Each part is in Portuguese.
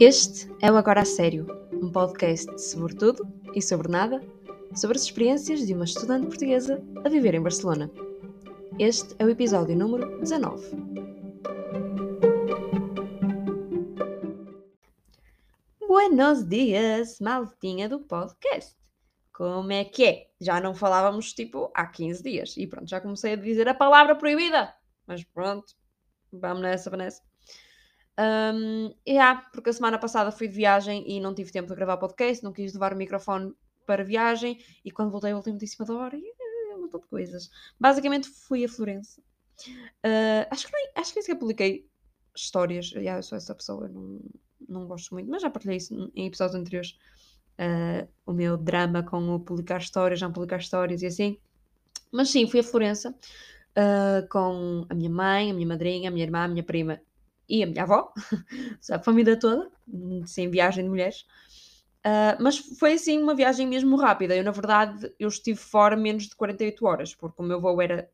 Este é o Agora a Sério, um podcast sobre tudo e sobre nada, sobre as experiências de uma estudante portuguesa a viver em Barcelona. Este é o episódio número 19. Buenos dias, maltinha do podcast. Como é que é? Já não falávamos tipo há 15 dias e pronto, já comecei a dizer a palavra proibida. Mas pronto, vamos nessa, Vanessa. Um, yeah, porque a semana passada fui de viagem e não tive tempo de gravar podcast, não quis levar o microfone para viagem e quando voltei voltei muitíssima da hora e um montão de coisas. Basicamente fui a Florença. Uh, acho, que nem, acho que nem sequer publiquei histórias. Yeah, eu sou essa pessoa, não, não gosto muito, mas já partilhei isso em episódios anteriores. Uh, o meu drama com o publicar histórias, não publicar histórias e assim. Mas sim, fui a Florença uh, com a minha mãe, a minha madrinha, a minha irmã, a minha prima e a minha avó, a família toda, sem viagem de mulheres. Uh, mas foi assim uma viagem mesmo rápida. Eu, na verdade, eu estive fora menos de 48 horas, porque o meu voo era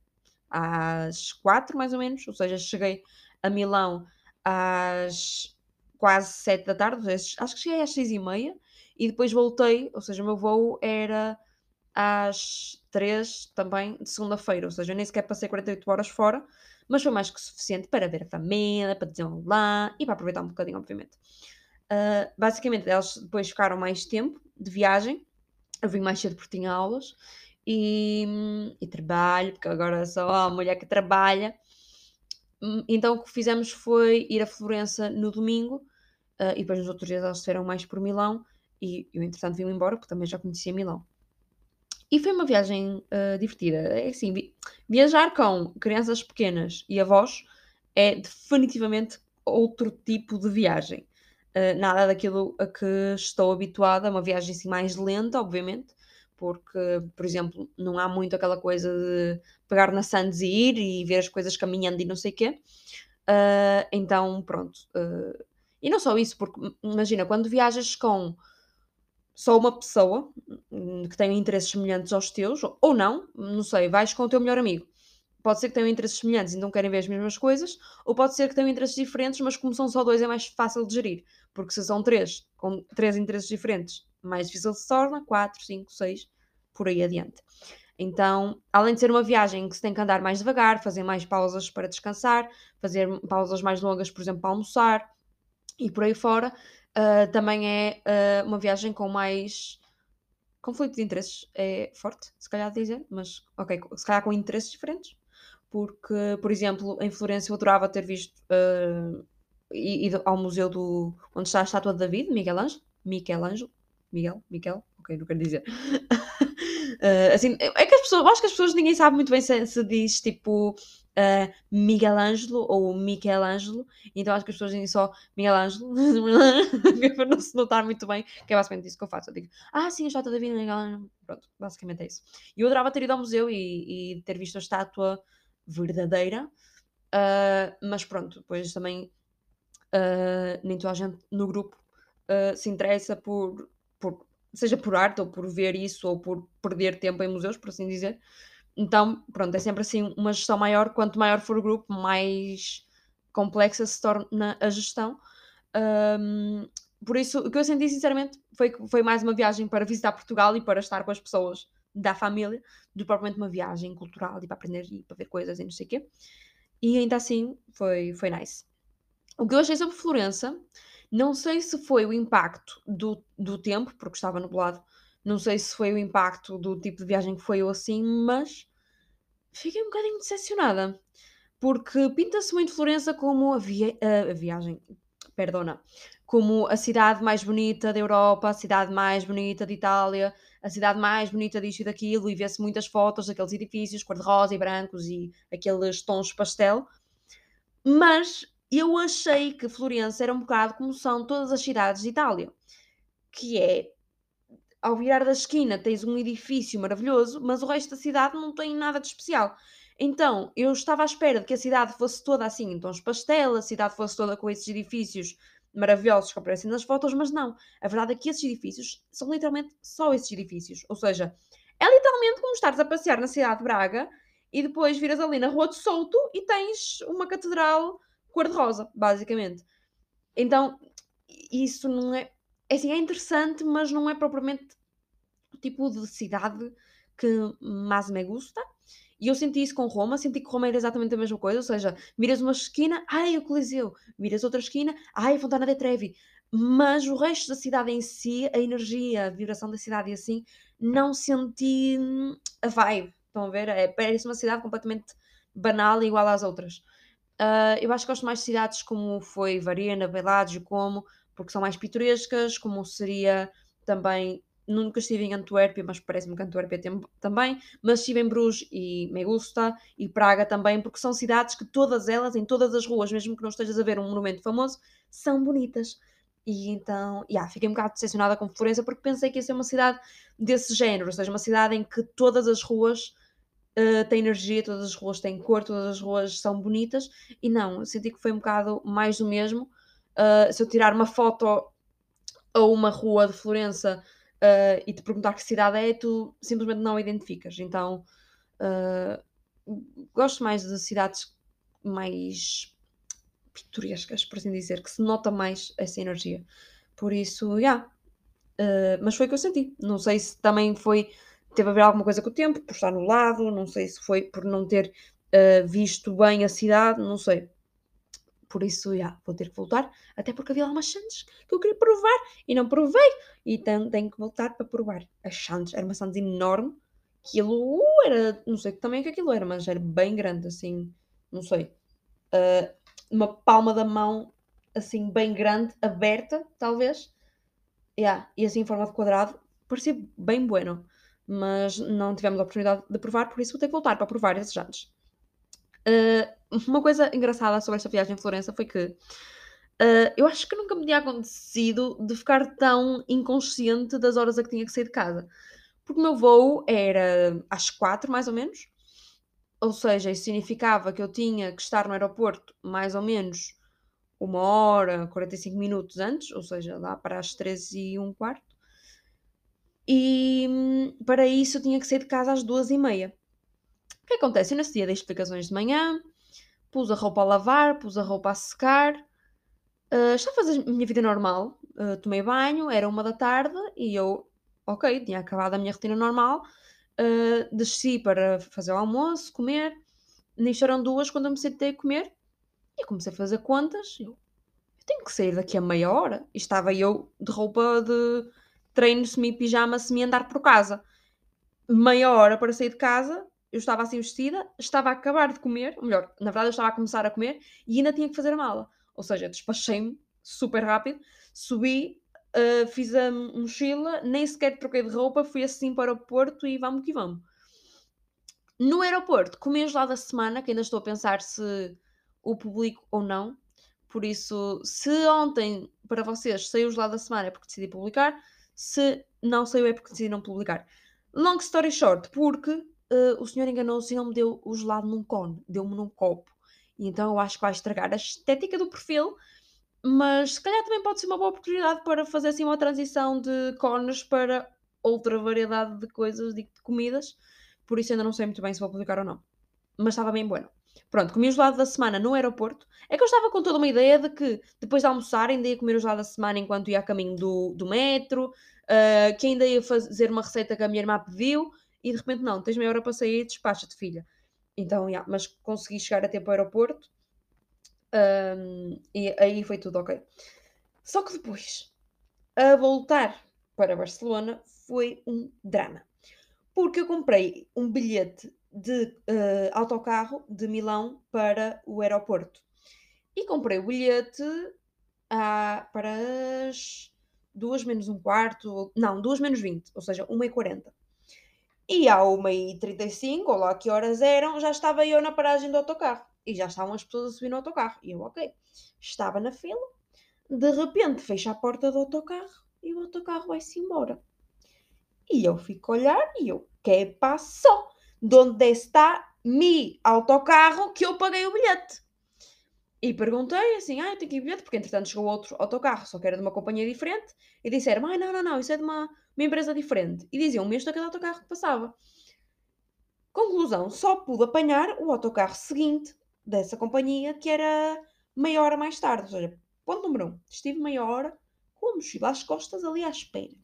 às 4 mais ou menos, ou seja, cheguei a Milão às quase 7 da tarde, acho que cheguei às 6 e meia, e depois voltei, ou seja, o meu voo era às 3 também de segunda-feira, ou seja, eu nem sequer passei 48 horas fora, mas foi mais que suficiente para ver a família, para lá e para aproveitar um bocadinho, obviamente. Uh, basicamente, elas depois ficaram mais tempo de viagem. Eu vim mais cedo porque tinha aulas e, e trabalho, porque agora sou a mulher que trabalha. Hum, então o que fizemos foi ir a Florença no domingo uh, e depois nos outros dias elas estiveram mais por Milão e eu entretanto vim embora porque também já conhecia Milão. E foi uma viagem uh, divertida. É assim, vi viajar com crianças pequenas e avós é definitivamente outro tipo de viagem. Uh, nada daquilo a que estou habituada, uma viagem assim mais lenta, obviamente, porque, por exemplo, não há muito aquela coisa de pegar na Sands e ir e ver as coisas caminhando e não sei o quê. Uh, então, pronto. E não só isso, porque imagina, quando viajas com só uma pessoa hum, que tenha interesses semelhantes aos teus, ou não, não sei, vais com o teu melhor amigo. Pode ser que tenham interesses semelhantes e não querem ver as mesmas coisas, ou pode ser que tenham interesses diferentes, mas como são só dois é mais fácil de gerir. Porque se são três, com três interesses diferentes, mais difícil se torna, quatro, cinco, seis, por aí adiante. Então, além de ser uma viagem que se tem que andar mais devagar, fazer mais pausas para descansar, fazer pausas mais longas, por exemplo, para almoçar e por aí fora, Uh, também é uh, uma viagem com mais conflito de interesses. É forte, se calhar dizer, mas ok, se calhar com interesses diferentes. Porque, por exemplo, em Florença eu adorava ter visto uh, ido ao museu do onde está a estátua de David, Miguel Ângelo. Miguel Ângelo? Miguel? Miguel? Ok, não quero dizer. Uh, assim, é que as pessoas, acho que as pessoas ninguém sabe muito bem se, se diz tipo uh, Miguel Ângelo ou Miguel Ângelo, então acho que as pessoas dizem só Miguel Ângelo para não se notar muito bem, que é basicamente isso que eu faço. Eu digo, ah, sim, a estátua da vida Ângelo. Pronto, basicamente é isso. E eu adorava ter ido ao museu e, e ter visto a estátua verdadeira, uh, mas pronto, depois também nem toda a gente no grupo se interessa por, por seja por arte ou por ver isso ou por perder tempo em museus, por assim dizer. Então, pronto, é sempre assim uma gestão maior. Quanto maior for o grupo, mais complexa se torna a gestão. Um, por isso, o que eu senti sinceramente foi que foi mais uma viagem para visitar Portugal e para estar com as pessoas da família, do que propriamente uma viagem cultural e para aprender e para ver coisas e não sei o quê. E ainda assim foi, foi nice. O que eu achei sobre Florença não sei se foi o impacto do, do tempo, porque estava nublado, não sei se foi o impacto do tipo de viagem que foi ou assim, mas fiquei um bocadinho decepcionada. Porque pinta-se muito Florença como a, via a, viagem, perdona, como a cidade mais bonita da Europa, a cidade mais bonita de Itália, a cidade mais bonita disto e daquilo, e vê-se muitas fotos daqueles edifícios cor-de-rosa e brancos e aqueles tons pastel. Mas eu achei que Florença era um bocado como são todas as cidades de Itália, que é ao virar da esquina tens um edifício maravilhoso, mas o resto da cidade não tem nada de especial. Então, eu estava à espera de que a cidade fosse toda assim, então os pastel, a cidade fosse toda com esses edifícios maravilhosos que aparecem nas fotos, mas não. A verdade é que esses edifícios são literalmente só esses edifícios. Ou seja, é literalmente como estares a passear na cidade de Braga e depois viras ali na Rua de Souto e tens uma catedral cor-de-rosa, basicamente. Então, isso não é. É assim, é interessante, mas não é propriamente o tipo de cidade que mais me gusta. E eu senti isso com Roma, senti que Roma era exatamente a mesma coisa, ou seja, viras uma esquina, ai, o Coliseu, viras outra esquina, ai, a Fontana de Trevi. Mas o resto da cidade em si, a energia, a vibração da cidade e assim, não senti hum, a vibe. Estão a ver? É, parece uma cidade completamente banal e igual às outras. Uh, eu acho que gosto mais de cidades como foi Varena, Bellagio, como, porque são mais pitorescas, como seria também Nunca estive em Antuérpia, mas parece-me que Antuérpia tem, também. Mas estive em Bruges e me gusta. E Praga também, porque são cidades que todas elas, em todas as ruas, mesmo que não estejas a ver um monumento famoso, são bonitas. E então, yeah, fiquei um bocado decepcionada com Florença porque pensei que ia ser uma cidade desse género, ou seja, uma cidade em que todas as ruas uh, têm energia, todas as ruas têm cor, todas as ruas são bonitas. E não, senti que foi um bocado mais do mesmo. Uh, se eu tirar uma foto a uma rua de Florença uh, e te perguntar que cidade é, tu simplesmente não identificas. Então uh, gosto mais de cidades mais pitorescas, por assim dizer, que se nota mais essa energia. Por isso, já. Yeah. Uh, mas foi o que eu senti. Não sei se também foi. Teve a ver alguma coisa com o tempo, por estar no lado, não sei se foi por não ter visto bem a cidade, não sei. Por isso, já, vou ter que voltar, até porque havia lá umas chantes que eu queria provar e não provei. Então tenho que voltar para provar. As chantes, era uma sandes enorme. Aquilo era, não sei também é que aquilo era, mas era bem grande, assim, não sei. Uh, uma palma da mão, assim, bem grande, aberta, talvez. Yeah, e assim em forma de quadrado. Parecia bem bueno. Mas não tivemos a oportunidade de provar, por isso vou ter que voltar para provar esses jantes. Uh, uma coisa engraçada sobre esta viagem em Florença foi que uh, eu acho que nunca me tinha acontecido de ficar tão inconsciente das horas a que tinha que sair de casa. Porque o meu voo era às quatro, mais ou menos. Ou seja, isso significava que eu tinha que estar no aeroporto mais ou menos uma hora, 45 minutos antes, ou seja, lá para as 13 e um quarto. E hum, para isso eu tinha que sair de casa às duas e meia. Que acontece? Eu nesse dia dei explicações de manhã, pus a roupa a lavar, pus a roupa a secar, uh, estava a fazer a minha vida normal, uh, tomei banho, era uma da tarde e eu, ok, tinha acabado a minha rotina normal, uh, desci para fazer o almoço, comer, nisto eram duas quando eu me sentei a comer. E comecei a fazer contas, eu, eu tenho que sair daqui a meia hora, e estava eu de roupa de treino, semi-pijama, semi-andar por casa, meia hora para sair de casa, eu estava assim vestida, estava a acabar de comer, ou melhor, na verdade eu estava a começar a comer e ainda tinha que fazer a mala. Ou seja, despachei-me super rápido, subi, uh, fiz a mochila, nem sequer troquei de roupa, fui assim para o aeroporto e vamos que vamos. No aeroporto, comi lá da semana, que ainda estou a pensar se o publico ou não. Por isso, se ontem para vocês saiu lá da semana é porque decidi publicar, se não saiu é porque decidi não publicar. Long story short, porque uh, o senhor enganou-se e não me deu o gelado num cone, deu-me num copo. E então eu acho que vai estragar a estética do perfil, mas se calhar também pode ser uma boa oportunidade para fazer assim uma transição de cones para outra variedade de coisas, de, comidas. Por isso ainda não sei muito bem se vou publicar ou não. Mas estava bem bueno. Pronto, comi o gelado da semana no aeroporto. É que eu estava com toda uma ideia de que depois de almoçar ainda ia comer o gelado da semana enquanto ia a caminho do, do metro, uh, que ainda ia fazer uma receita que a minha irmã pediu e de repente não, tens meia hora para sair e despacha-te, filha. Então, yeah, mas consegui chegar a tempo ao aeroporto um, e aí foi tudo ok. Só que depois, a voltar para Barcelona foi um drama. Porque eu comprei um bilhete de uh, autocarro de Milão para o aeroporto. E comprei o bilhete ah, para as 2 menos um quarto, não, 2 menos 20, ou seja, 1 e 40. E à 1h35, ou lá que horas eram, já estava eu na paragem do autocarro. E já estavam as pessoas a subir no autocarro. E eu, ok. Estava na fila. De repente, fecha a porta do autocarro e o autocarro vai-se embora. E eu fico a olhar e eu, que passou? Onde está mi autocarro que eu paguei o bilhete? E perguntei assim, ah, eu tenho que ir bilhete, porque entretanto chegou outro autocarro, só que era de uma companhia diferente, e disseram, ah, não, não, não, isso é de uma, uma empresa diferente. E diziam o mesmo daquele autocarro que passava. Conclusão, só pude apanhar o autocarro seguinte dessa companhia, que era meia hora mais tarde. Ou seja, ponto número um, estive meia hora com a mochila às costas ali à espera.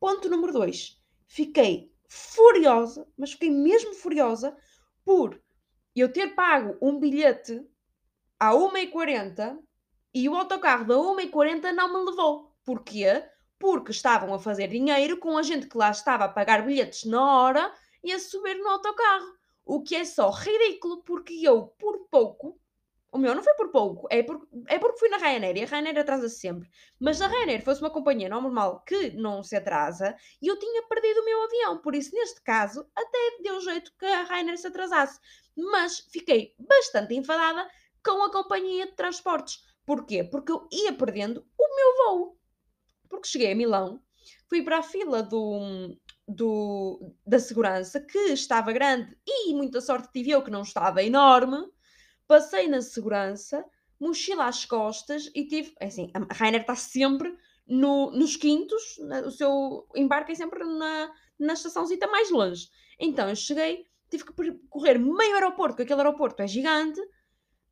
Ponto número 2. Fiquei furiosa, mas fiquei mesmo furiosa por eu ter pago um bilhete à 1h40 e o autocarro da 1h40 não me levou. Porquê? Porque estavam a fazer dinheiro com a gente que lá estava a pagar bilhetes na hora e a subir no autocarro. O que é só ridículo, porque eu, por pouco, o meu não foi por pouco, é, por, é porque fui na Ryanair e a Ryanair atrasa-se sempre. Mas se a Ryanair fosse uma companhia normal que não se atrasa, eu tinha perdido o meu avião. Por isso, neste caso, até deu jeito que a Ryanair se atrasasse. Mas fiquei bastante enfadada com a companhia de transportes. Porquê? Porque eu ia perdendo o meu voo. Porque cheguei a Milão, fui para a fila do, do, da segurança, que estava grande e muita sorte tive eu que não estava enorme. Passei na segurança, mochila às costas e tive. É assim, a Rainer está sempre no, nos quintos, o seu embarque é sempre na, na estaçãozita mais longe. Então eu cheguei, tive que correr meio aeroporto, porque aquele aeroporto é gigante,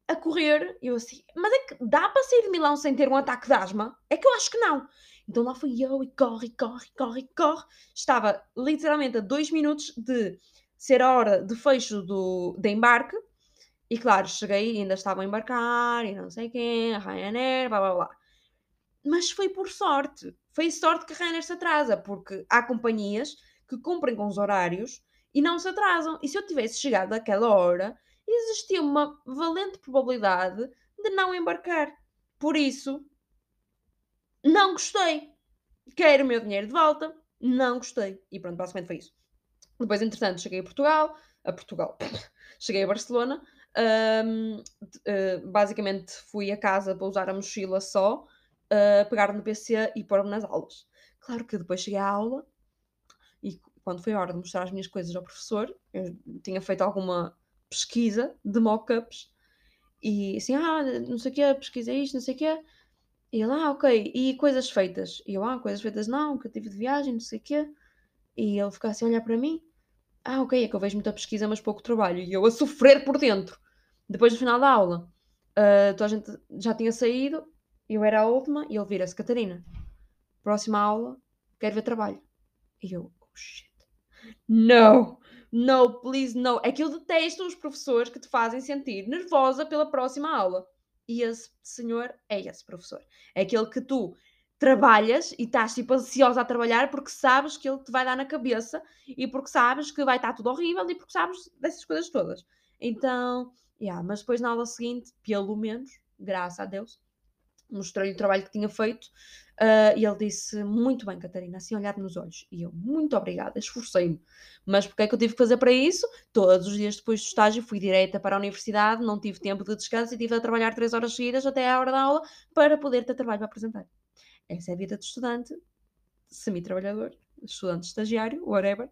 a correr. E eu assim, mas é que dá para sair de Milão sem ter um ataque de asma? É que eu acho que não. Então lá fui eu e corre, corre, corre, corre. Estava literalmente a dois minutos de ser a hora de fecho do, de embarque. E claro, cheguei e ainda estavam a embarcar e não sei quem, a Ryanair, blá blá blá. Mas foi por sorte. Foi sorte que a Ryanair se atrasa, porque há companhias que cumprem com os horários e não se atrasam. E se eu tivesse chegado àquela hora, existia uma valente probabilidade de não embarcar. Por isso, não gostei. Quero o meu dinheiro de volta. Não gostei. E pronto, basicamente foi isso. Depois, entretanto, cheguei a Portugal. A Portugal. cheguei a Barcelona. Um, uh, basicamente, fui a casa para usar a mochila só, uh, pegar no PC e pôr-me nas aulas. Claro que depois cheguei à aula e quando foi a hora de mostrar as minhas coisas ao professor, eu tinha feito alguma pesquisa de mock-ups e assim, ah, não sei o quê, pesquisei isto, não sei o quê. E ele, ah, ok, e coisas feitas? E eu, ah, coisas feitas não, que eu tive de viagem, não sei o quê. E ele fica assim a olhar para mim. Ah, ok, é que eu vejo muita pesquisa, mas pouco trabalho. E eu a sofrer por dentro. Depois do final da aula, uh, toda a gente já tinha saído, eu era a última, e ele vira-se, Catarina, próxima aula, quero ver trabalho. E eu, oh shit. No, no, please, no. É que eu detesto os professores que te fazem sentir nervosa pela próxima aula. E esse senhor é esse professor. É aquele que tu trabalhas e estás tipo ansiosa a trabalhar porque sabes que ele te vai dar na cabeça e porque sabes que vai estar tudo horrível e porque sabes dessas coisas todas. Então, yeah, mas depois na aula seguinte, pelo menos, graças a Deus, mostrei-lhe o trabalho que tinha feito uh, e ele disse: Muito bem, Catarina, assim olhar nos olhos. E eu, muito obrigada, esforcei-me. Mas porque é que eu tive que fazer para isso? Todos os dias depois do estágio fui direita para a universidade, não tive tempo de descanso e tive a trabalhar três horas seguidas até à hora da aula para poder ter trabalho para apresentar. Essa é a vida de estudante, semi-trabalhador, estudante estagiário, whatever.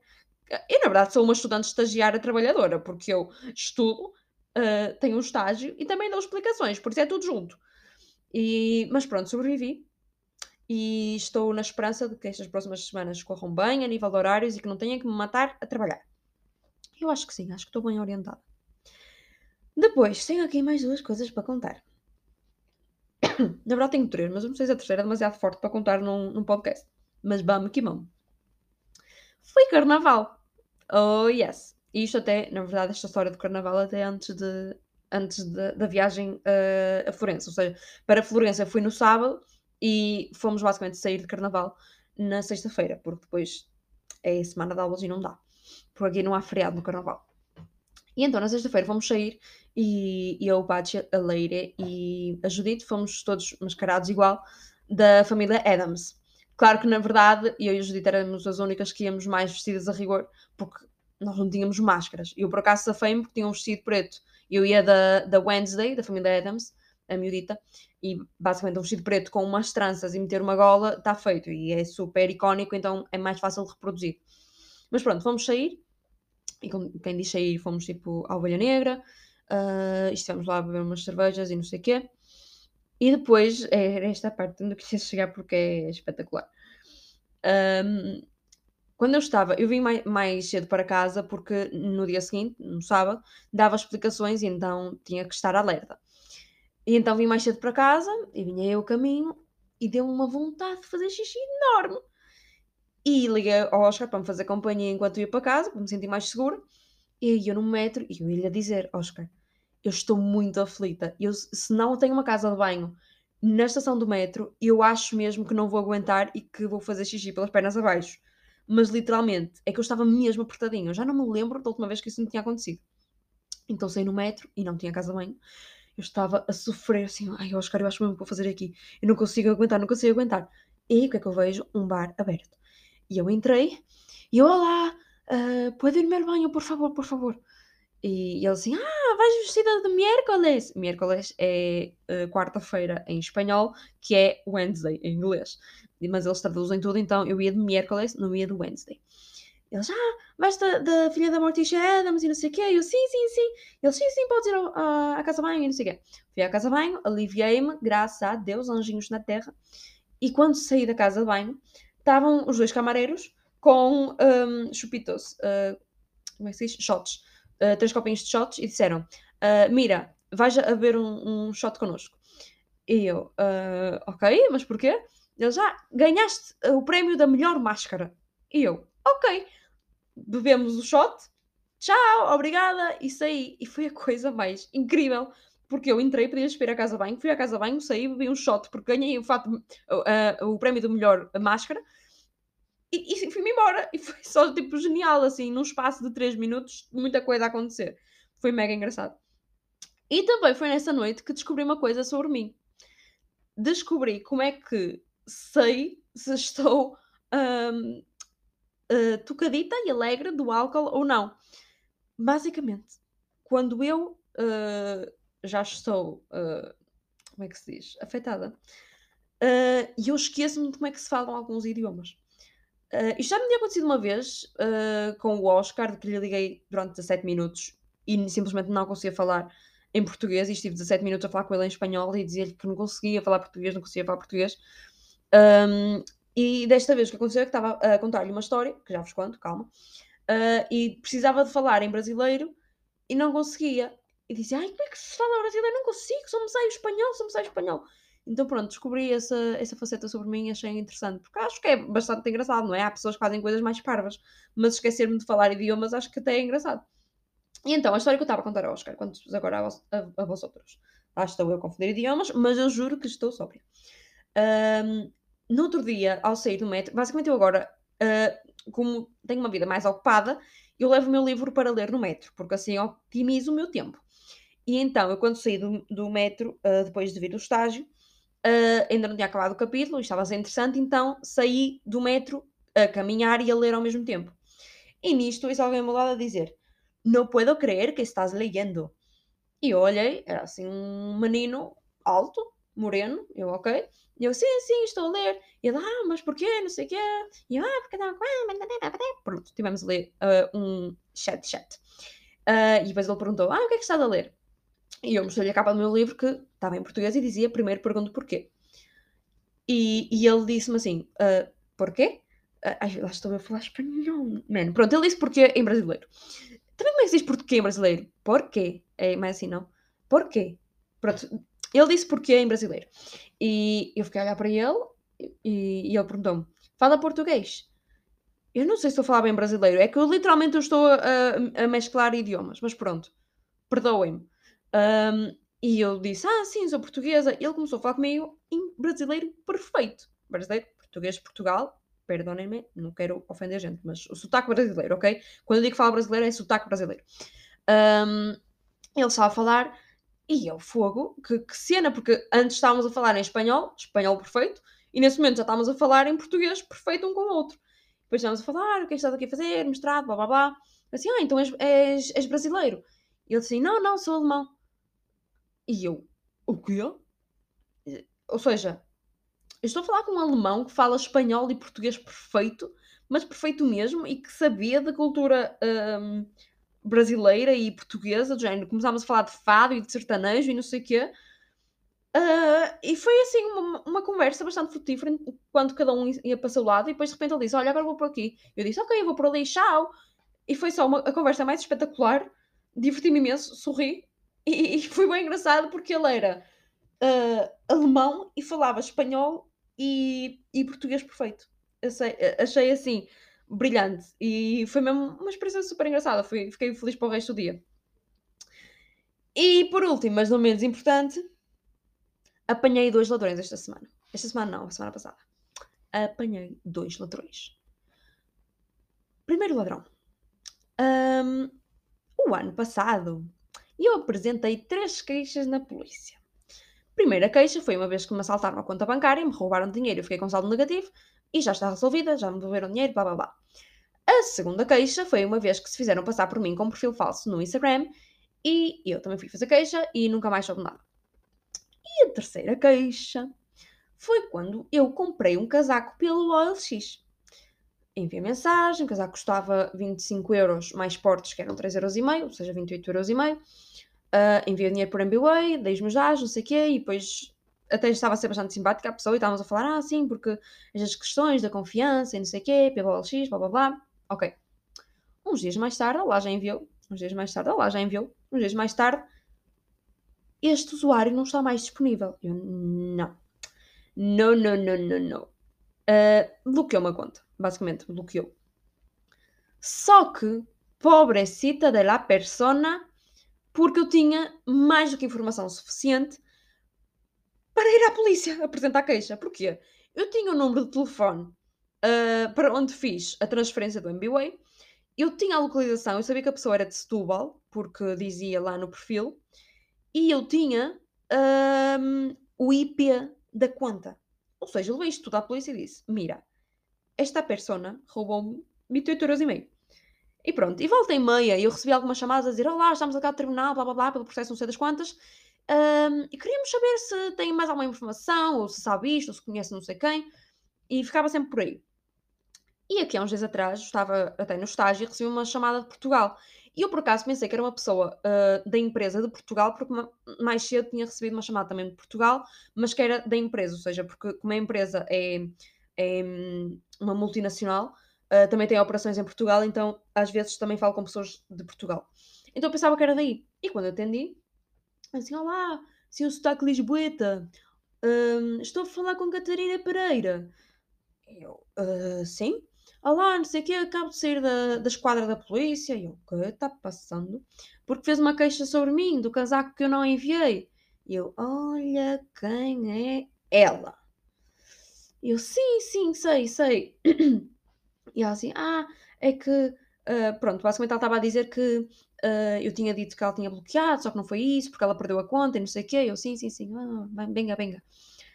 Eu, na verdade, sou uma estudante estagiária trabalhadora, porque eu estudo, uh, tenho um estágio e também dou explicações, por isso é tudo junto. E, mas pronto, sobrevivi e estou na esperança de que estas próximas semanas corram bem a nível de horários e que não tenha que me matar a trabalhar. Eu acho que sim, acho que estou bem orientada. Depois, tenho aqui mais duas coisas para contar. Na verdade tenho três, mas não sei se a terceira é demasiado forte para contar num, num podcast. Mas vamos que vamos. Foi carnaval. Oh yes. E isto até, na verdade, esta história do carnaval até antes de, antes de, da viagem uh, a Florença. Ou seja, para Florença fui no sábado e fomos basicamente sair de carnaval na sexta-feira, porque depois é semana de aulas e não dá. Porque aqui não há feriado no carnaval. E então na sexta-feira fomos sair e, e eu, Paty, a Leire e a Judite fomos todos mascarados igual da família Adams. Claro que na verdade eu e a Judite éramos as únicas que íamos mais vestidas a rigor, porque nós não tínhamos máscaras. Eu por acaso safei-me porque tinha um vestido preto eu ia da, da Wednesday, da família Adams, a miudita, e basicamente um vestido preto com umas tranças e meter uma gola, está feito. E é super icónico, então é mais fácil de reproduzir. Mas pronto, vamos sair. E como quem diz sair, fomos tipo à Ovelha Negra. Uh, estivemos lá a beber umas cervejas e não sei o quê. E depois, é esta parte onde eu quis chegar porque é espetacular. Um, quando eu estava, eu vim mais, mais, cedo para casa porque no dia seguinte, no sábado, dava explicações e então tinha que estar alerta. E então vim mais cedo para casa e vinha eu o caminho e deu-me uma vontade de fazer xixi enorme. E liguei ao Oscar para me fazer companhia enquanto ia para casa, para me sentir mais seguro. E eu no metro, e eu ia-lhe dizer, Oscar, eu estou muito aflita. Eu, se não tenho uma casa de banho na estação do metro, eu acho mesmo que não vou aguentar e que vou fazer xixi pelas pernas abaixo. Mas literalmente, é que eu estava mesmo apertadinho. Eu já não me lembro da última vez que isso me tinha acontecido. Então saí no metro e não tinha casa de banho. Eu estava a sofrer assim, ai Oscar, eu acho mesmo que vou fazer aqui. Eu não consigo aguentar, não consigo aguentar. E o que é que eu vejo? Um bar aberto. E eu entrei e eu, olá, uh, pode ir ao banho, por favor, por favor. E ele assim, ah, vais vestida de miércoles. Miércoles é uh, quarta-feira em espanhol, que é Wednesday em inglês. Mas eles traduzem tudo, então eu ia de miércoles, não ia de Wednesday. Eles, ah, vais da, filha da Morticia Adams e não sei o quê. Eu, sim, sim, sim. Eles, sim, sim, podes ir à, à casa banho e não sei o quê. Fui à casa banho, aliviei-me, graças a Deus, anjinhos na terra. E quando saí da casa de banho, estavam os dois camareiros com um, chupitos, uh, como é que se diz? Shots. Uh, três copinhos de shots e disseram, uh, Mira, vais a beber um, um shot connosco. E eu, ok, mas porquê? Eles, ah, ganhaste o prémio da melhor máscara. E eu, ok bebemos o shot, tchau, obrigada, e saí. E foi a coisa mais incrível. Porque eu entrei, podia ir à casa banho, fui à casa banho, saí, bebi um shot, porque ganhei o, fato, uh, o prémio do melhor máscara, e, e fui-me embora. E foi só, tipo, genial, assim, num espaço de 3 minutos, muita coisa a acontecer. Foi mega engraçado. E também foi nessa noite que descobri uma coisa sobre mim. Descobri como é que sei se estou um, uh, tocadita e alegre do álcool ou não. Basicamente, quando eu uh, já estou, uh, como é que se diz, afetada, e eu esqueço-me de como é que se falam alguns idiomas. Uh, isto já me tinha acontecido uma vez uh, com o Oscar, de que lhe liguei durante 17 minutos e simplesmente não conseguia falar em português e estive 17 minutos a falar com ele em espanhol e dizia-lhe que não conseguia falar português, não conseguia falar português. Um, e desta vez o que aconteceu é que estava a contar-lhe uma história, que já vos conto, calma, uh, e precisava de falar em brasileiro e não conseguia. E dizia, ai, como é que se fala brasileiro? Não consigo, só me sai o espanhol, só me sai o espanhol. Então pronto, descobri essa, essa faceta sobre mim e achei interessante, porque acho que é bastante engraçado, não é? Há pessoas que fazem coisas mais parvas, mas esquecer-me de falar idiomas acho que até é engraçado. E então, a história que eu estava a contar ao Oscar, quando agora a, vos, a, a vós outros. Lá estou eu a confundir idiomas, mas eu juro que estou sóbria. Um, no outro dia, ao sair do metro, basicamente eu agora, uh, como tenho uma vida mais ocupada, eu levo o meu livro para ler no metro, porque assim otimizo o meu tempo. E então, eu quando saí do, do metro, uh, depois de vir do estágio, uh, ainda não tinha acabado o capítulo, estava a ser interessante, então saí do metro a caminhar e a ler ao mesmo tempo. E nisto, isso alguém meu lado a dizer: Não puedo creer que estás leyendo. E eu olhei, era assim um menino alto, moreno, eu ok. E eu, sim, sim, estou a ler. E ele, ah, mas porquê? Não sei o quê. E eu, ah, porque estava com. Pronto, tivemos a ler uh, um chat chat. Uh, e depois ele perguntou, ah, o que é que estás a ler? E eu mostrei-lhe a capa do meu livro que estava em português e dizia, primeiro pergunto porquê. E, e ele disse-me assim, uh, porquê? Ai, lá estou a falar espanhol. Pronto, ele disse porquê em brasileiro. Também como é que se diz porquê em brasileiro? Porquê? É mais assim, não? Porquê? Pronto, ele disse porquê em brasileiro. E eu fiquei a olhar para ele e, e ele perguntou-me: fala português? Eu não sei se estou a falar bem brasileiro, é que eu literalmente estou a, a, mesclar idiomas, mas pronto, perdoem-me. Um, e eu disse: Ah, sim, sou portuguesa. E ele começou a falar comigo em brasileiro perfeito. Brasileiro, português, Portugal. Perdonem-me, não quero ofender gente, mas o sotaque brasileiro, ok? Quando eu digo que falo brasileiro, é sotaque brasileiro. Um, ele estava a falar e é o fogo, que, que cena, porque antes estávamos a falar em espanhol, espanhol perfeito, e nesse momento já estávamos a falar em português perfeito um com o outro. Depois estávamos a falar, o que é que estás aqui a fazer, mestrado, blá blá blá. assim, ah, então és, és, és brasileiro. E ele disse, não, não, sou alemão. E eu, o quê? Ou seja, eu estou a falar com um alemão que fala espanhol e português perfeito, mas perfeito mesmo, e que sabia da cultura um, brasileira e portuguesa, do género. Começámos a falar de fado e de sertanejo e não sei o quê. Uh, e foi assim uma, uma, conversa bastante frutífera quando cada um ia para o seu lado e depois de repente ele disse, olha agora vou por aqui eu disse, ok, eu vou por ali, tchau e foi só uma, a conversa mais espetacular diverti-me imenso, sorri e, e, foi bem engraçado porque ele era uh, alemão e falava espanhol e, e português perfeito. Achei, achei assim, brilhante. E foi mesmo uma experiência super engraçada. Fui, fiquei feliz para o resto do dia. E por último, mas não menos importante, apanhei dois ladrões esta semana. Esta semana não, a semana passada. Apanhei dois ladrões. Primeiro ladrão. Um, o ano passado, eu apresentei três queixas na polícia. Primeira queixa foi uma vez que me assaltaram a conta bancária, me roubaram dinheiro, eu fiquei com saldo negativo e já está resolvida, já me devolveram dinheiro, blá blá blá. A segunda queixa foi uma vez que se fizeram passar por mim com um perfil falso no Instagram e eu também fui fazer queixa e nunca mais soube nada. E a terceira queixa foi quando eu comprei um casaco pelo OLX. Enviei mensagem, o casaco custava 25 euros mais portos, que eram 3,5 euros, ou seja, 28 euros. Uh, enviei dinheiro por MBWay, dei os meus dados, não sei o quê, e depois até estava a ser bastante simpática a pessoa e estávamos a falar, ah, sim, porque as questões da confiança e não sei o quê, OLX, blá blá blá. Ok. Uns dias mais tarde, lá já enviou, uns dias mais tarde, lá já enviou, uns dias mais tarde, este usuário não está mais disponível. Eu, não. Não, não, não, não, não. Uh, bloqueou uma conta, basicamente, bloqueou. Só que, pobrecita de la persona, porque eu tinha mais do que informação suficiente para ir à polícia apresentar queixa. Porquê? Eu tinha o número de telefone uh, para onde fiz a transferência do MBWay, eu tinha a localização, eu sabia que a pessoa era de Setúbal, porque dizia lá no perfil, e eu tinha um, o IP da conta. Ou seja, eu levei isto tudo à polícia e disse: Mira, esta persona roubou-me 28 euros e meio. E pronto, e volta e meia, eu recebi algumas chamadas a dizer: Olá, estamos cá de terminal, blá blá blá, pelo processo não sei das quantas. Um, e queríamos saber se tem mais alguma informação, ou se sabe isto, ou se conhece não sei quem. E ficava sempre por aí. E aqui há uns dias atrás, estava até no estágio e recebi uma chamada de Portugal. E eu, por acaso, pensei que era uma pessoa uh, da empresa de Portugal, porque mais cedo tinha recebido uma chamada também de Portugal, mas que era da empresa, ou seja, porque como a empresa é, é uma multinacional, uh, também tem operações em Portugal, então às vezes também falo com pessoas de Portugal. Então eu pensava que era daí. E quando atendi, assim, olá, sim, o sotaque lisboeta, uh, estou a falar com Catarina Pereira. Eu, uh, sim? Olá, não sei o quê, acabo de sair da, da esquadra da polícia. E eu, o que está passando? Porque fez uma queixa sobre mim, do casaco que eu não enviei. E eu, olha quem é ela. Eu, sim, sim, sei, sei. E ela assim, ah, é que, uh, pronto, basicamente ela estava a dizer que uh, eu tinha dito que ela tinha bloqueado, só que não foi isso, porque ela perdeu a conta e não sei o quê. Eu, sim, sim, sim, ah, venga, venga.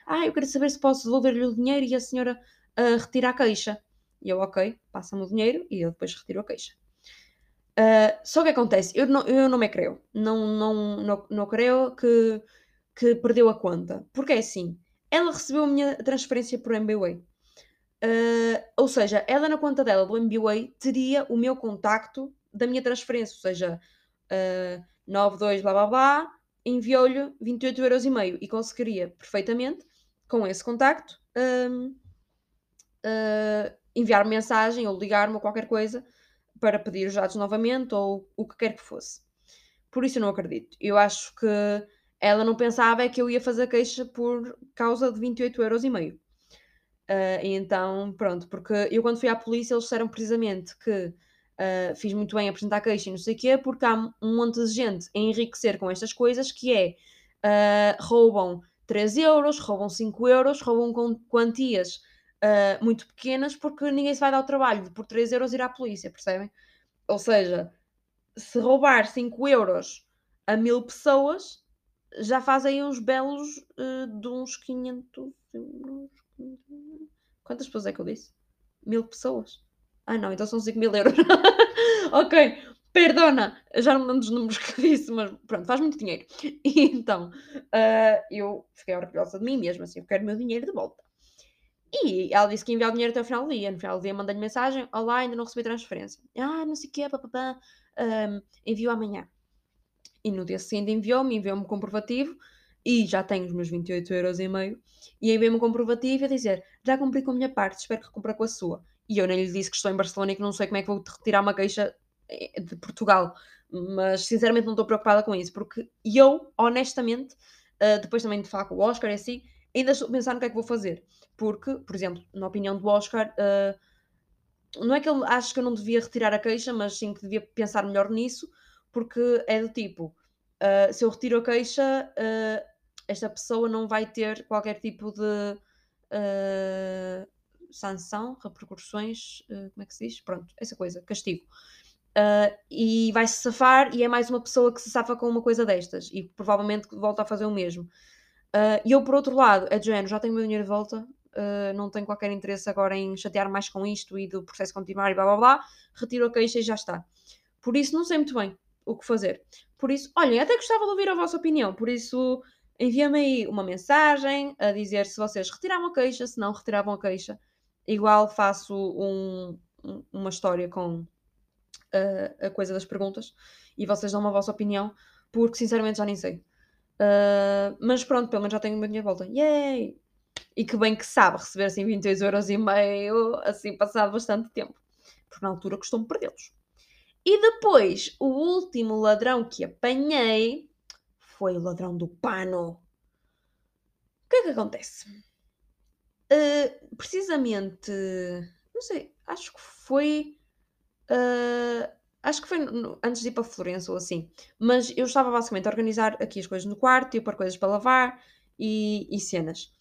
Ah, eu quero saber se posso devolver-lhe o dinheiro e a senhora uh, retira a queixa. E eu, ok, passa-me o dinheiro e eu depois retiro a queixa. Só que acontece, eu não, eu não me creio. Não, não, não, não creio que, que perdeu a conta. Porque é assim, ela recebeu a minha transferência por MBWay. Uh, ou seja, ela na conta dela do MBWay teria o meu contacto da minha transferência, ou seja, uh, 92 blá blá blá, enviou-lhe 28 euros e meio conseguiria perfeitamente, com esse contacto, uh, enviar mensagem ou ligar-me ou qualquer coisa para pedir os dados novamente ou o que quer que fosse. Por isso eu não acredito. Eu acho que ela não pensava é que eu ia fazer queixa por causa de 28 euros e meio. Uh, então, pronto, porque eu quando fui à polícia eles disseram precisamente que uh, fiz muito bem apresentar queixa e não sei o quê, porque há um monte de gente a enriquecer com estas coisas que é uh, roubam 3 euros, roubam 5 euros, roubam com quantias muito pequenas porque ninguém se vai dar o trabalho de por 3 euros ir à polícia, percebem? Ou seja, se roubar 5 euros a mil pessoas, já fazem uns belos uh, de uns 500 euros. Quantas pessoas é que eu disse? Mil pessoas? Ah, não, então são 5 mil euros. ok, perdona, já não me lembro dos números que disse, mas pronto, faz muito dinheiro. E então, uh, eu fiquei orgulhosa de mim mesmo, assim, eu quero o meu dinheiro de volta. E ela disse que ia enviar o dinheiro até o final do dia. No final do dia mandei-lhe mensagem: Olá, ainda não recebi transferência. Ah, não sei o quê, papapá, um, envio amanhã. E no dia seguinte enviou-me, enviou-me um comprovativo e já tenho os meus 28 euros e meio. E enviou-me um comprovativo a dizer: Já cumpri com a minha parte, espero que cumpra com a sua. E eu nem lhe disse que estou em Barcelona e que não sei como é que vou retirar uma queixa eh, de Portugal. Mas sinceramente não estou preocupada com isso, porque eu, honestamente, uh, depois também de falar com o Oscar e assim, ainda estou a pensar no que é que vou fazer. Porque, por exemplo, na opinião do Oscar, uh, não é que ele acho que eu não devia retirar a queixa, mas sim que devia pensar melhor nisso, porque é do tipo, uh, se eu retiro a queixa, uh, esta pessoa não vai ter qualquer tipo de sanção, repercussões, como é que se diz? Pronto, essa coisa, castigo. e vai se safar e é mais uma pessoa que se safa com uma coisa destas e provavelmente volta a fazer o mesmo. E eu, por outro lado, é de já tenho o meu dinheiro de volta, uh, não tenho qualquer interesse agora em chatear mais com isto e do processo continuar e blá blá blá, retiro a queixa e já está. Por isso não sei muito bem o que fazer. Por isso, olhem, até gostava de ouvir a vossa opinião, por isso envia-me aí uma mensagem a dizer se vocês retiravam a queixa, se não retiravam a queixa. Igual faço um, um, uma história com uh, a coisa das perguntas e vocês dão uma vossa opinião, porque sinceramente já nem sei. Uh, mas pronto, pelo menos já tenho dinheiro de volta. Yay! E que bem que sabe receber assim 22 euros e meio, assim passado bastante tempo. Porque na altura custou-me perdê-los. E depois, o último ladrão que apanhei foi o ladrão do pano. O que é que acontece? Uh, precisamente, não sei, acho que foi. Uh, acho que foi no, antes de ir para Florença ou assim. Mas eu estava basicamente a organizar aqui as coisas no quarto, e a pôr coisas para lavar e, e cenas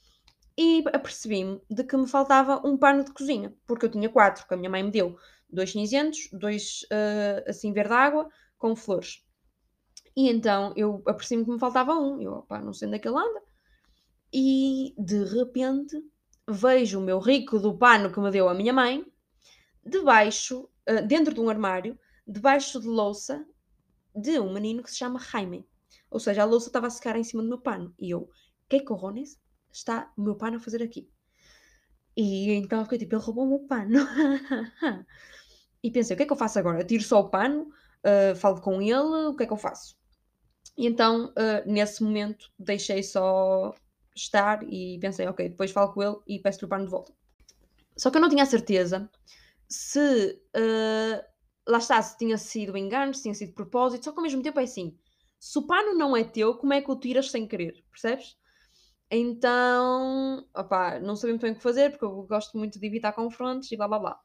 e apercebi-me de que me faltava um pano de cozinha, porque eu tinha quatro, que a minha mãe me deu. Dois cinzentos, dois uh, assim verde água, com flores. E então eu apercebi-me que me faltava um. Eu, opá, não sei onde é que ele anda. E de repente vejo o meu rico do pano que me deu a minha mãe, debaixo, uh, dentro de um armário, debaixo de louça de um menino que se chama Jaime. Ou seja, a louça estava a secar em cima do meu pano. E eu, que corrones? está o meu pano a fazer aqui? E então fiquei tipo, ele roubou o pano. e pensei, o que é que eu faço agora? Eu tiro só o pano, uh, falo com ele, o que é que eu faço? E então, uh, nesse momento, deixei só estar e pensei, ok, depois falo com ele e peço-lhe o pano de volta. Só que eu não tinha a certeza se, uh, lá está, se tinha sido engano, se tinha sido propósito, só que ao mesmo tempo é assim, se o pano não é teu, como é que o tiras sem querer, percebes? Então, opá, não sabia muito bem o que fazer, porque eu gosto muito de evitar confrontos e blá blá blá.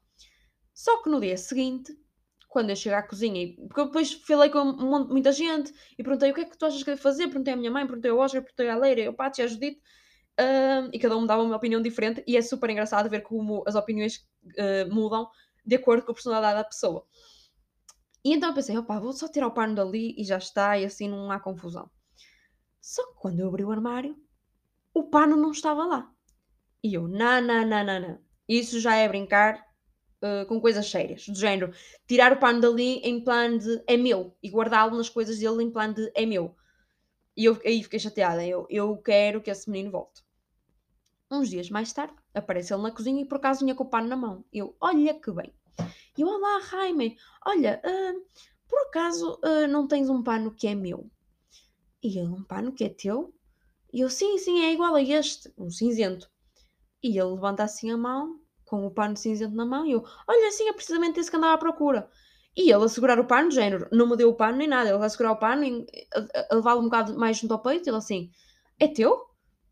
Só que no dia seguinte, quando eu chego à cozinha, porque eu depois falei com muita gente e perguntei o que é que tu achas que devo fazer, perguntei à minha mãe, perguntei ao Oscar, perguntei à Leira, eu Pati, a Judite, uh, e cada um me dava uma opinião diferente, e é super engraçado ver como as opiniões uh, mudam de acordo com a personalidade da pessoa. E então eu pensei, opá, vou só tirar o pano dali e já está, e assim não há confusão. Só que quando eu abri o armário, o pano não estava lá. E eu, não, não, não, não, não. Isso já é brincar uh, com coisas sérias. Do género, tirar o pano dali em plano de é meu e guardá-lo nas coisas dele em plano de é meu. E eu aí fiquei chateada. Eu, eu quero que esse menino volte. Uns dias mais tarde, aparece ele na cozinha e por acaso vinha com o pano na mão. Eu, olha que bem. E eu, olá, Jaime, olha, uh, por acaso uh, não tens um pano que é meu? E ele, um pano que é teu? E eu, sim, sim, é igual a este, um cinzento. E ele levanta assim a mão, com o pano cinzento na mão, e eu, olha, sim, é precisamente esse que andava à procura. E ele a segurar o pano, género, não me deu o pano nem nada, ele a segurar o pano, e a, levá-lo um bocado mais junto ao peito, e ele assim, é teu?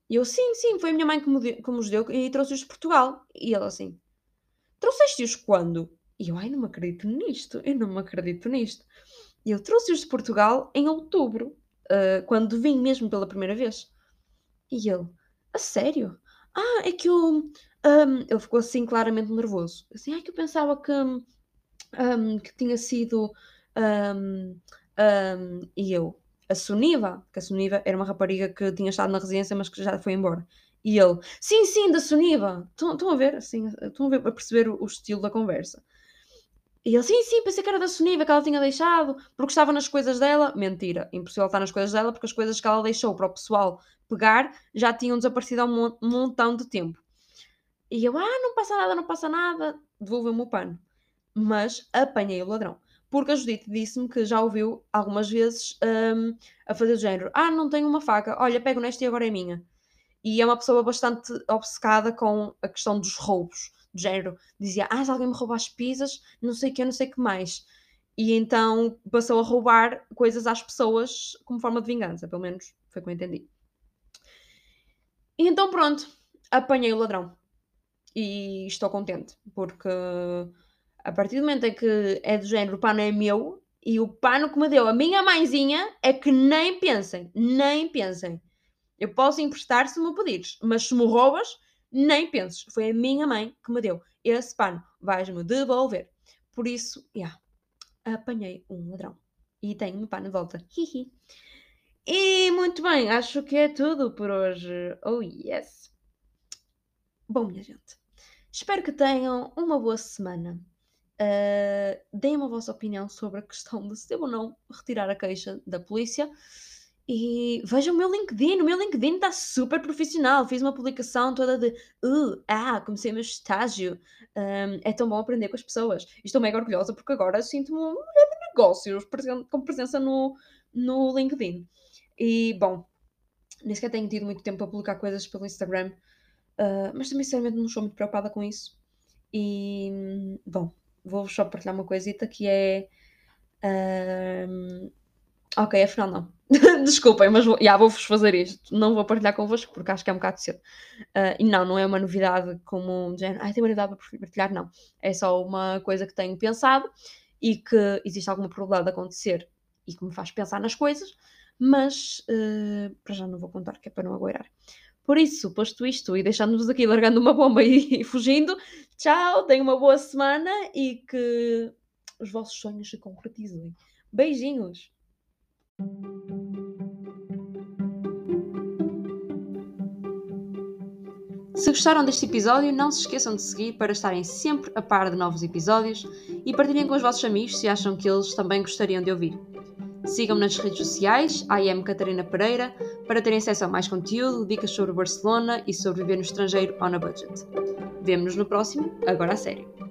E eu, sim, sim, foi a minha mãe que me, deu, que me deu e trouxe-os de Portugal. E ele assim, trouxeste-os quando? E eu, ai, não me acredito nisto, eu não me acredito nisto. E eu trouxe-os de Portugal em outubro, uh, quando vim mesmo pela primeira vez. E ele, a sério? Ah, é que eu. Um, ele ficou assim claramente nervoso. Assim, ah, que eu pensava que, um, que tinha sido. Um, e eu, a Suniva, que a Suniva era uma rapariga que tinha estado na residência, mas que já foi embora. E ele, sim, sim, da Suniva. Estão a ver, assim, estão a ver, a perceber o, o estilo da conversa. E ele, sim, sim, pensei que era da Soniva que ela tinha deixado, porque estava nas coisas dela. Mentira, impossível estar nas coisas dela, porque as coisas que ela deixou para o pessoal pegar já tinham desaparecido há um montão de tempo. E eu, ah, não passa nada, não passa nada, devolveu-me o pano. Mas apanhei o ladrão. Porque a Judite disse-me que já ouviu algumas vezes um, a fazer o género: Ah, não tenho uma faca, olha, pego nesta e agora é minha. E é uma pessoa bastante obcecada com a questão dos roubos do género, dizia, ah, se alguém me roubar as pizzas, não sei o que, não sei o que mais. E então passou a roubar coisas às pessoas como forma de vingança, pelo menos foi como eu entendi. E então pronto, apanhei o ladrão. E estou contente, porque a partir do momento em que é do género, o pano é meu, e o pano que me deu a minha mãezinha é que nem pensem, nem pensem. Eu posso emprestar se me pedires, mas se me roubas, nem penses. Foi a minha mãe que me deu esse pano. Vais-me devolver. Por isso, yeah, apanhei um ladrão. E tenho o pano de volta. Hihi. E muito bem, acho que é tudo por hoje. Oh yes! Bom, minha gente, espero que tenham uma boa semana. Uh, deem-me a vossa opinião sobre a questão de se devo ou não retirar a queixa da polícia. E vejam o meu LinkedIn, o meu LinkedIn está super profissional. Fiz uma publicação toda de uh, ah, comecei o meu estágio. Um, é tão bom aprender com as pessoas. Estou mega orgulhosa porque agora sinto-me uma mulher de negócios com presença no, no LinkedIn. E bom, nem sequer tenho tido muito tempo para publicar coisas pelo Instagram, uh, mas também sinceramente não estou muito preocupada com isso. E bom, vou só partilhar uma coisita que é. Uh, ok, afinal não. Desculpem, mas vou, yeah, vou-vos fazer isto. Não vou partilhar convosco porque acho que é um bocado cedo. Uh, e não, não é uma novidade como um género. Ai, tem uma novidade para partilhar, não. É só uma coisa que tenho pensado e que existe alguma probabilidade de acontecer e que me faz pensar nas coisas, mas uh, para já não vou contar, que é para não agoirar. Por isso, posto isto e deixando-vos aqui largando uma bomba e, e fugindo, tchau, tenham uma boa semana e que os vossos sonhos se concretizem. Beijinhos! Se gostaram deste episódio, não se esqueçam de seguir para estarem sempre a par de novos episódios e partilhem com os vossos amigos se acham que eles também gostariam de ouvir. Sigam-me nas redes sociais, am Catarina Pereira, para terem acesso a mais conteúdo, dicas sobre Barcelona e sobre viver no estrangeiro on a budget. Vemo-nos no próximo, agora a sério.